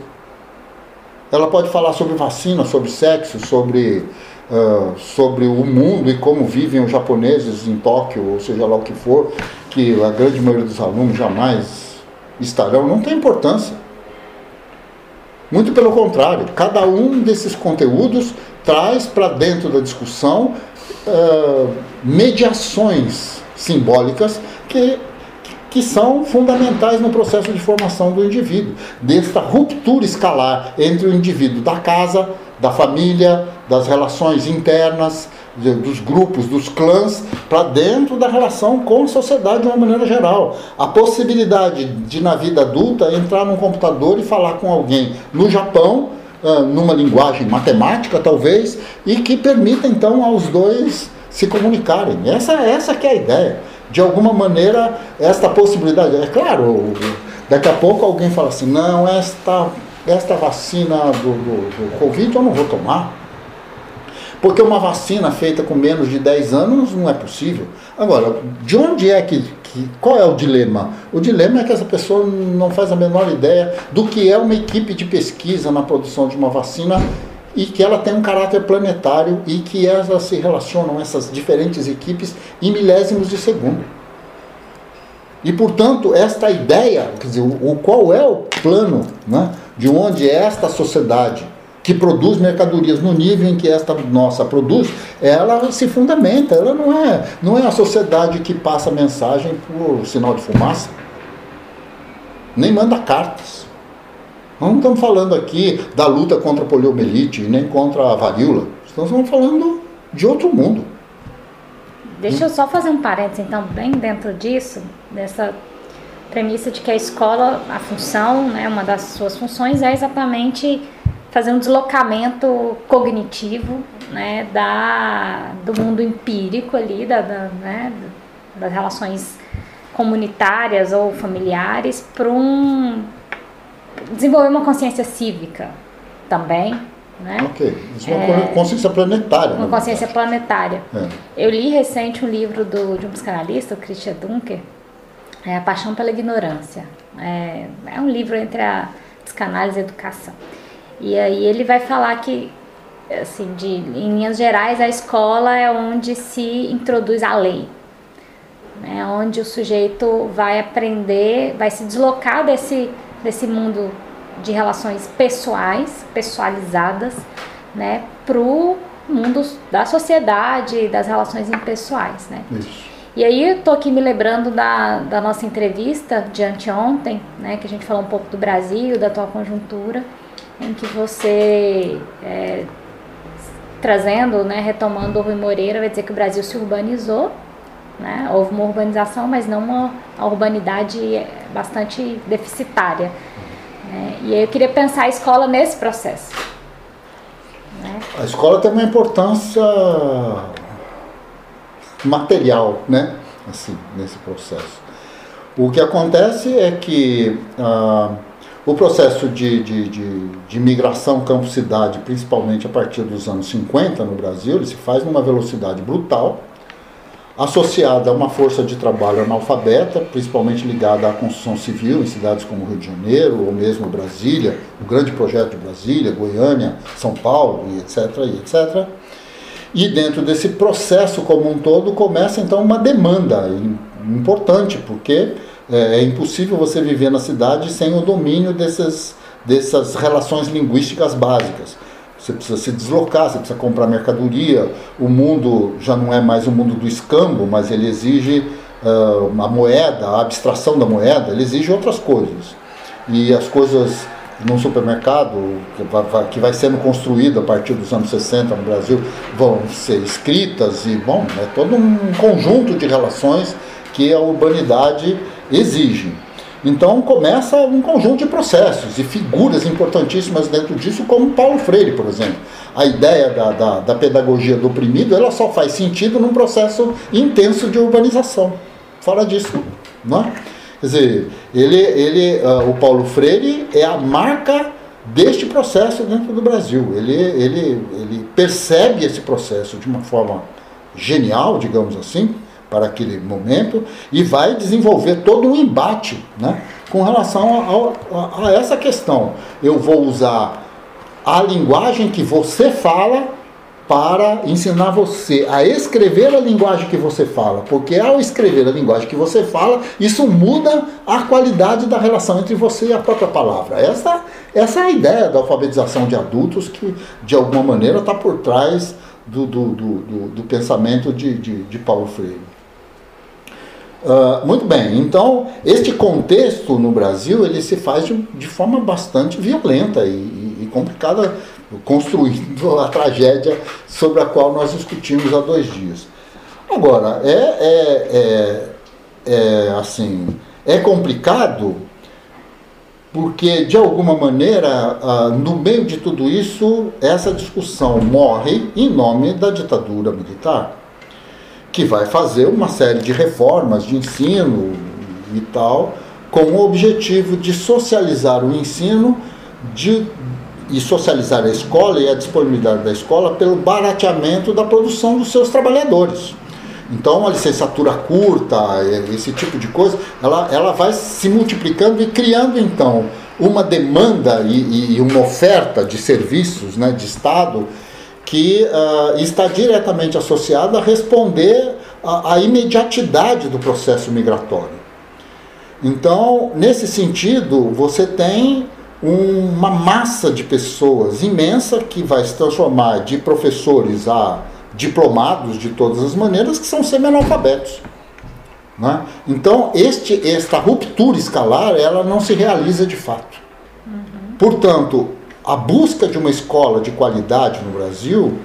Ela pode falar sobre vacina, sobre sexo, sobre, uh, sobre o mundo e como vivem os japoneses em Tóquio, ou seja lá o que for, que a grande maioria dos alunos jamais estarão, não tem importância. Muito pelo contrário, cada um desses conteúdos traz para dentro da discussão uh, mediações simbólicas que que são fundamentais no processo de formação do indivíduo, desta ruptura escalar entre o indivíduo da casa, da família, das relações internas, dos grupos, dos clãs, para dentro da relação com a sociedade de uma maneira geral. A possibilidade de, na vida adulta, entrar num computador e falar com alguém no Japão, numa linguagem matemática talvez, e que permita então aos dois se comunicarem. Essa, essa que é a ideia. De alguma maneira, esta possibilidade. É claro, daqui a pouco alguém fala assim, não, esta, esta vacina do, do, do Covid eu não vou tomar porque uma vacina feita com menos de 10 anos não é possível. Agora, de onde é que, que, Qual é o dilema? O dilema é que essa pessoa não faz a menor ideia do que é uma equipe de pesquisa na produção de uma vacina e que ela tem um caráter planetário e que elas se relacionam, essas diferentes equipes, em milésimos de segundo. E, portanto, esta ideia, quer dizer, o, qual é o plano né, de onde esta sociedade que produz mercadorias no nível em que esta nossa produz, ela se fundamenta, ela não é, não é a sociedade que passa mensagem por sinal de fumaça, nem manda cartas. Nós não estamos falando aqui da luta contra a poliomielite, nem contra a varíola. Estamos falando de outro mundo. Deixa eu só fazer um parênteses, então, bem dentro disso, dessa premissa de que a escola, a função, né, uma das suas funções é exatamente fazer um deslocamento cognitivo né, da, do mundo empírico ali, da, da né, das relações comunitárias ou familiares, para um, desenvolver uma consciência cívica também. Né? Ok, isso é uma é, consciência planetária. Uma consciência planetária. É. Eu li recente um livro do, de um psicanalista, o Christian Dunker, é A Paixão pela Ignorância. É, é um livro entre a psicanálise e a educação. E aí ele vai falar que, assim, de, em linhas gerais, a escola é onde se introduz a lei. Né? Onde o sujeito vai aprender, vai se deslocar desse, desse mundo de relações pessoais, pessoalizadas, né, para o mundo da sociedade, das relações impessoais, né? Isso. E aí eu tô aqui me lembrando da, da nossa entrevista de anteontem, né, que a gente falou um pouco do Brasil, da atual conjuntura, em que você, é, trazendo, né, retomando o Rui Moreira, vai dizer que o Brasil se urbanizou, né? houve uma urbanização, mas não uma, urbanidade bastante deficitária. Né? E aí eu queria pensar a escola nesse processo. Né? A escola tem uma importância material, né? Assim, nesse processo. O que acontece é que ah, o processo de, de, de, de migração campo-cidade, principalmente a partir dos anos 50 no Brasil, ele se faz numa velocidade brutal, associada a uma força de trabalho analfabeta, principalmente ligada à construção civil em cidades como Rio de Janeiro ou mesmo Brasília, o grande projeto de Brasília, Goiânia, São Paulo, e etc, e etc. E dentro desse processo como um todo começa então uma demanda importante, porque é, é impossível você viver na cidade sem o domínio dessas, dessas relações linguísticas básicas. Você precisa se deslocar, você precisa comprar mercadoria. O mundo já não é mais o mundo do escambo, mas ele exige uh, a moeda, a abstração da moeda, ele exige outras coisas. E as coisas num supermercado que vai, que vai sendo construído a partir dos anos 60 no Brasil vão ser escritas e, bom, é todo um conjunto de relações que a urbanidade exige. Então começa um conjunto de processos e figuras importantíssimas dentro disso, como Paulo Freire, por exemplo. A ideia da, da, da pedagogia do oprimido ela só faz sentido num processo intenso de urbanização. Fora disso, não é? Quer dizer, ele, ele, uh, o Paulo Freire é a marca deste processo dentro do Brasil. Ele, ele, ele percebe esse processo de uma forma genial, digamos assim, para aquele momento e vai desenvolver todo um embate né, com relação a, a, a essa questão. Eu vou usar a linguagem que você fala para ensinar você a escrever a linguagem que você fala, porque ao escrever a linguagem que você fala, isso muda a qualidade da relação entre você e a própria palavra. Essa, essa é a ideia da alfabetização de adultos que, de alguma maneira, está por trás do, do, do, do pensamento de, de, de Paulo Freire. Uh, muito bem, então este contexto no Brasil ele se faz de, de forma bastante violenta e, e, complicada construindo a tragédia sobre a qual nós discutimos há dois dias. Agora, é, é, é, é assim, é complicado porque de alguma maneira, ah, no meio de tudo isso, essa discussão morre em nome da ditadura militar, que vai fazer uma série de reformas de ensino e tal, com o objetivo de socializar o ensino de, e socializar a escola e a disponibilidade da escola pelo barateamento da produção dos seus trabalhadores. Então, a licenciatura curta, esse tipo de coisa, ela, ela vai se multiplicando e criando, então, uma demanda e, e uma oferta de serviços né, de Estado que uh, está diretamente associada a responder à imediatidade do processo migratório. Então, nesse sentido, você tem uma massa de pessoas imensa que vai se transformar de professores a diplomados de todas as maneiras que são semi-analfabetos. Né? Então, este, esta ruptura escalar ela não se realiza de fato. Uhum. Portanto, a busca de uma escola de qualidade no Brasil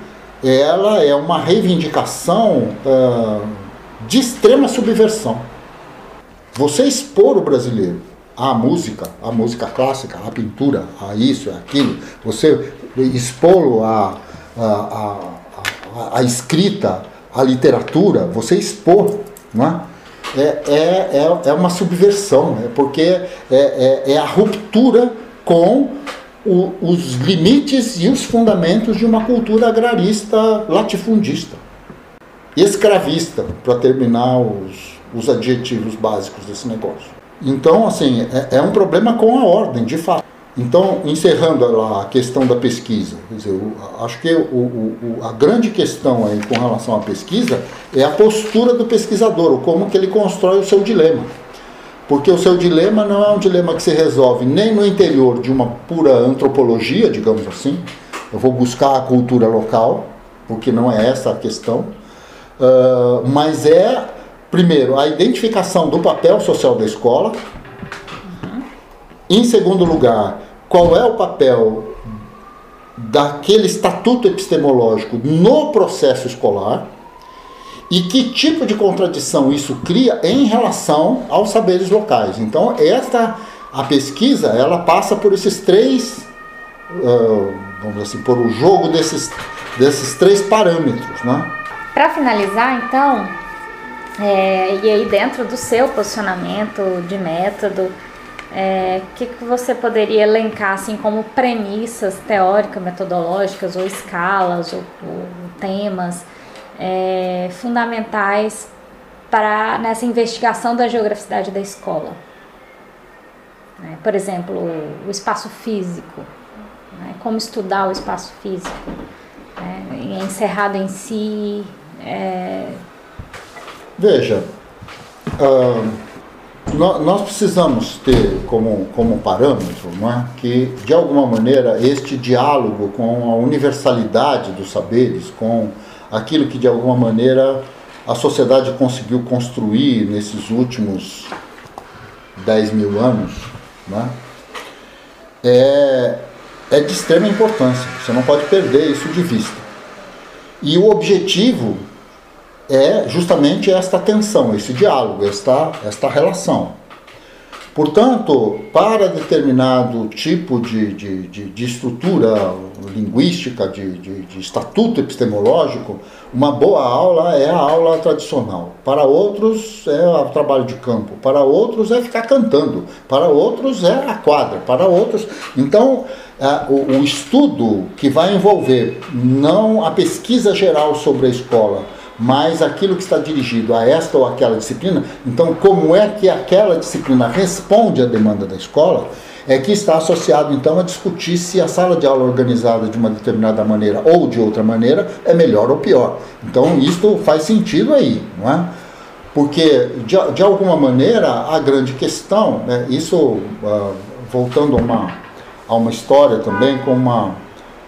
ela é uma reivindicação uh, de extrema subversão. Você expor o brasileiro à música, à música clássica, à pintura, a isso, a aquilo, você expô-lo a, a a, a escrita, a literatura, você expor, não é? É, é, é, é uma subversão, né? porque é, é, é a ruptura com o, os limites e os fundamentos de uma cultura agrarista latifundista. Escravista, para terminar os, os adjetivos básicos desse negócio. Então, assim, é, é um problema com a ordem, de fato. Então, encerrando a questão da pesquisa, dizer, acho que o, o, a grande questão aí com relação à pesquisa é a postura do pesquisador, como que ele constrói o seu dilema. Porque o seu dilema não é um dilema que se resolve nem no interior de uma pura antropologia, digamos assim. Eu vou buscar a cultura local, porque não é essa a questão. Uh, mas é, primeiro, a identificação do papel social da escola. Em segundo lugar, qual é o papel daquele estatuto epistemológico no processo escolar e que tipo de contradição isso cria em relação aos saberes locais. Então, esta a pesquisa ela passa por esses três, uh, vamos assim, por o jogo desses, desses três parâmetros, né? Para finalizar, então, é, e aí dentro do seu posicionamento de método, é, que, que você poderia elencar assim como premissas teóricas, metodológicas ou escalas ou, ou temas é, fundamentais para nessa investigação da geograficidade da escola? Né? Por exemplo, o, espaço físico, né? como estudar o espaço físico, né? encerrado em si. É... Veja. Uh nós precisamos ter como, como parâmetro é? que, de alguma maneira, este diálogo com a universalidade dos saberes, com aquilo que, de alguma maneira, a sociedade conseguiu construir nesses últimos 10 mil anos, não é? é, é de extrema importância. Você não pode perder isso de vista. E o objetivo é justamente esta tensão, esse diálogo, esta, esta relação. Portanto, para determinado tipo de, de, de, de estrutura linguística, de, de, estatuto epistemológico, uma boa aula é a aula tradicional. Para outros é o trabalho de campo, para outros é ficar cantando, para outros é a quadra, para outros. Então, é, o, o estudo que vai envolver não a pesquisa geral sobre a escola, mas aquilo que está dirigido a esta ou aquela disciplina, então como é que aquela disciplina responde à demanda da escola, é que está associado então a discutir se a sala de aula organizada de uma determinada maneira ou de outra maneira é melhor ou pior. Então isto faz sentido aí, não é? Porque de, de alguma maneira a grande questão, né, isso uh, voltando a uma, a uma história também com uma,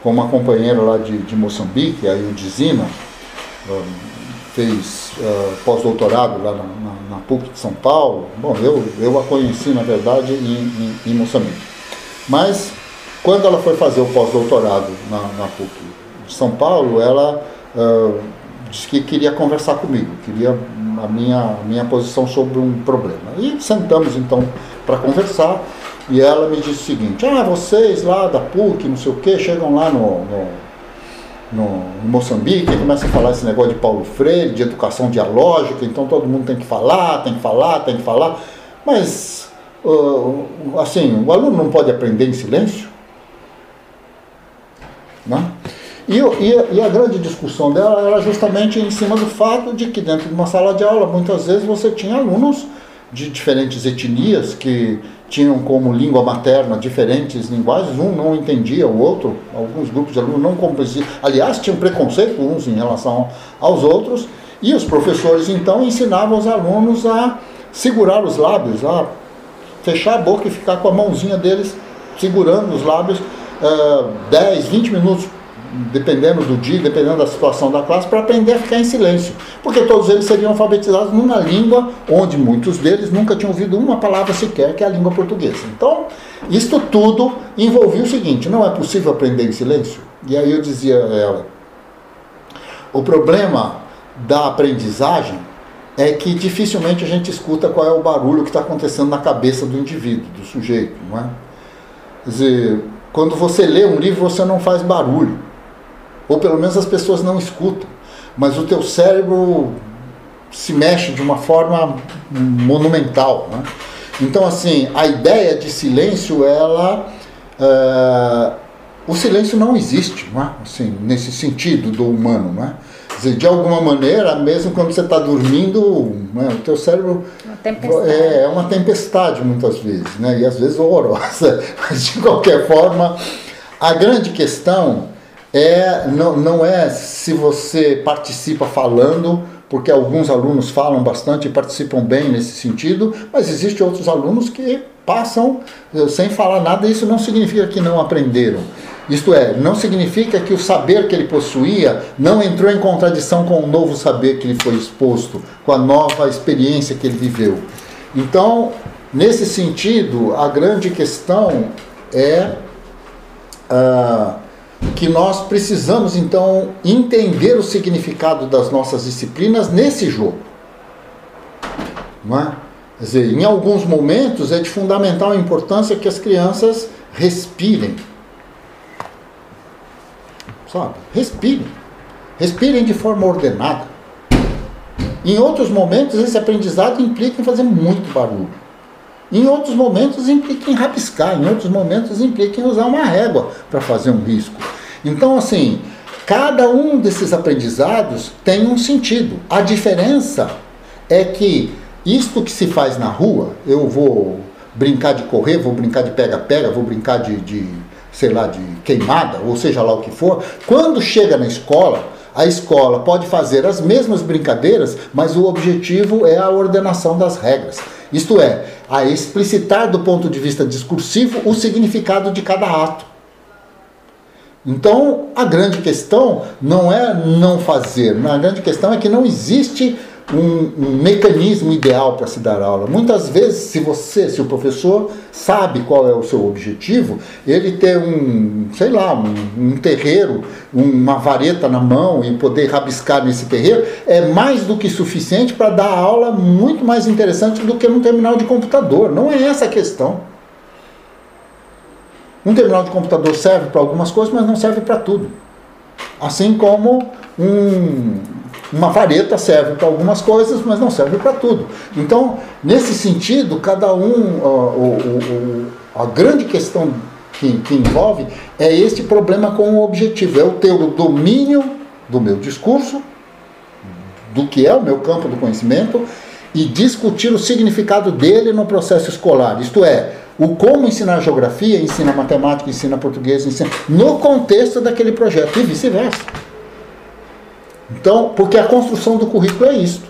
com uma companheira lá de, de Moçambique, a Ildizina, fez uh, pós-doutorado lá na, na, na, PUC de São Paulo. Bom, eu, eu a conheci, na verdade, em, em, em Moçambique. Mas quando ela foi fazer o pós-doutorado na, na PUC de São Paulo, ela uh, disse que queria conversar comigo, queria a minha, minha posição sobre um problema. E sentamos então para conversar e ela me disse o seguinte, ah, vocês lá da PUC, não sei o que, chegam lá no, no, no, no Moçambique começam a falar esse negócio de Paulo Freire, de educação dialógica, então todo mundo tem que falar, tem que falar, tem que falar, mas uh, assim, o aluno não pode aprender em silêncio? Né? E, e, e, a grande discussão dela era justamente em cima do fato de que dentro de uma sala de aula, muitas vezes você tinha alunos de diferentes etnias que tinham como língua materna diferentes linguagens, um não entendia o outro, alguns grupos de alunos não compreendiam, aliás, tinham preconceito uns em relação aos outros, e os professores então ensinavam os alunos a segurar os lábios, a fechar a boca e ficar com a mãozinha deles segurando os lábios uh, 10, 20 minutos dependendo do dia, dependendo da situação da classe, para aprender a ficar em silêncio. Porque todos eles seriam alfabetizados numa língua onde muitos deles nunca tinham ouvido uma palavra sequer, que é a língua portuguesa. Então, isto tudo envolvia o seguinte: não é possível aprender em silêncio? E aí eu dizia a ela: o problema da aprendizagem é que dificilmente a gente escuta qual é o barulho que está acontecendo na cabeça do indivíduo, do sujeito, não é? Quer dizer, quando você lê um livro, você não faz barulho ou pelo menos as pessoas não escutam, mas o teu cérebro se mexe de uma forma monumental. Né? Então, assim, a ideia de silêncio, ela. Uh, o silêncio não existe, não é? assim, nesse sentido do humano. Não é? Dizer, de alguma maneira, mesmo quando você está dormindo, né, o teu cérebro é, é, uma tempestade muitas vezes, né? e às vezes horrorosa. Mas de qualquer forma, a grande questão é, não, não é se você participa falando, porque alguns alunos falam bastante e participam bem nesse sentido, mas existem outros alunos que passam eh, sem falar nada, e isso não significa que não aprenderam. Isto é, não significa que o saber que ele possuía não entrou em contradição com o novo saber que lhe foi exposto, com a nova experiência que ele viveu. Então, nesse sentido, a grande questão é. Uh, que nós precisamos então entender o significado das nossas disciplinas nesse jogo. Não é? Quer dizer, em alguns momentos é de fundamental importância que as crianças respirem. Sabe? Respirem. Respirem de forma ordenada. Em outros momentos, esse aprendizado implica em fazer muito barulho. Em outros momentos implica em rabiscar, em outros momentos implica em usar uma régua para fazer um risco. Então, assim, cada um desses aprendizados tem um sentido. A diferença é que isto que se faz na rua, eu vou brincar de correr, vou brincar de pega-pega, vou brincar de, de, sei lá, de queimada, ou seja lá o que for, quando chega na escola, a escola pode fazer as mesmas brincadeiras, mas o objetivo é a ordenação das regras. Isto é, a explicitar do ponto de vista discursivo o significado de cada ato. Então, a grande questão não é não fazer, a grande questão é que não existe um, um mecanismo ideal para se dar aula. Muitas vezes, se você, se o professor sabe qual é o seu objetivo, ele ter um, sei lá, um, um terreiro, uma vareta na mão e poder rabiscar nesse terreiro, é mais do que suficiente para dar aula muito mais interessante do que num terminal de computador. Não é essa a questão. Um terminal de computador serve para algumas coisas, mas não serve para tudo. Assim como um, uma vareta serve para algumas coisas, mas não serve para tudo. Então, nesse sentido, cada um, a, a, a grande questão que, que, envolve é este problema com o objetivo, é o ter o domínio do meu discurso, do que é o meu campo do conhecimento, e discutir o significado dele no processo escolar. Isto é, o como ensinar geografia, ensina matemática, ensina português, ensina no contexto daquele projeto e vice-versa. Então, porque a construção do currículo é isto.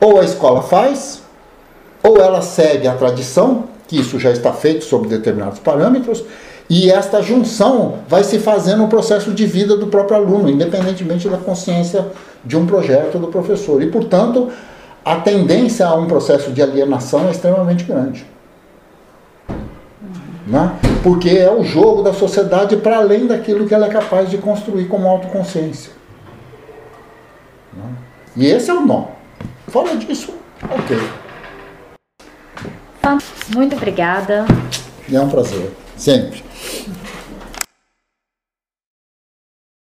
Ou a escola faz, ou ela segue a tradição, que isso já está feito sob determinados parâmetros, e esta junção vai se fazendo no processo de vida do próprio aluno, independentemente da consciência de um projeto do professor. E, portanto, a tendência a um processo de alienação é extremamente grande. Né? Porque é o jogo da sociedade para além daquilo que ela é capaz de construir como autoconsciência. Né? E esse é o nó. Fora disso, ok. Muito obrigada. É um prazer, sempre.